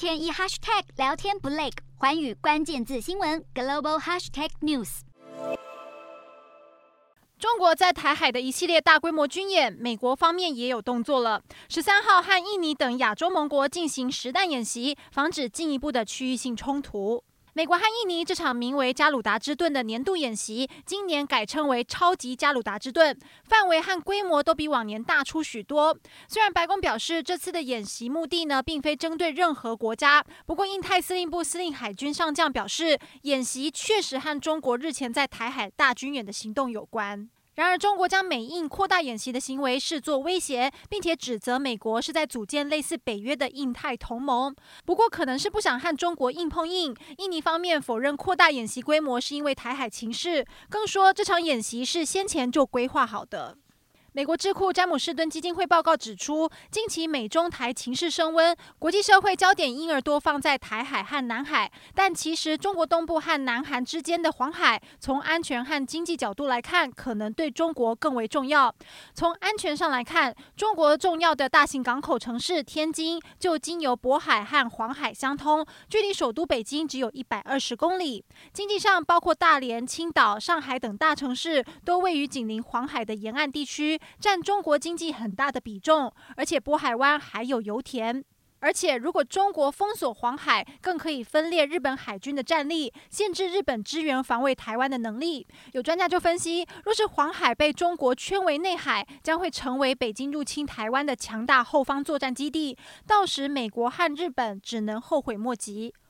天一 hashtag 聊天不累，环宇关键字新闻 global hashtag news。中国在台海的一系列大规模军演，美国方面也有动作了。十三号和印尼等亚洲盟国进行实弹演习，防止进一步的区域性冲突。美国和印尼这场名为“加鲁达之盾”的年度演习，今年改称为“超级加鲁达之盾”，范围和规模都比往年大出许多。虽然白宫表示这次的演习目的呢，并非针对任何国家，不过印太司令部司令海军上将表示，演习确实和中国日前在台海大军演的行动有关。然而，中国将美印扩大演习的行为视作威胁，并且指责美国是在组建类似北约的印太同盟。不过，可能是不想和中国硬碰硬。印尼方面否认扩大演习规模是因为台海情势，更说这场演习是先前就规划好的。美国智库詹姆士敦基金会报告指出，近期美中台情势升温，国际社会焦点因而多放在台海和南海。但其实，中国东部和南韩之间的黄海，从安全和经济角度来看，可能对中国更为重要。从安全上来看，中国重要的大型港口城市天津就经由渤海和黄海相通，距离首都北京只有一百二十公里。经济上，包括大连、青岛、上海等大城市，都位于紧邻黄海的沿岸地区。占中国经济很大的比重，而且渤海湾还有油田，而且如果中国封锁黄海，更可以分裂日本海军的战力，限制日本支援防卫台湾的能力。有专家就分析，若是黄海被中国圈为内海，将会成为北京入侵台湾的强大后方作战基地，到时美国和日本只能后悔莫及。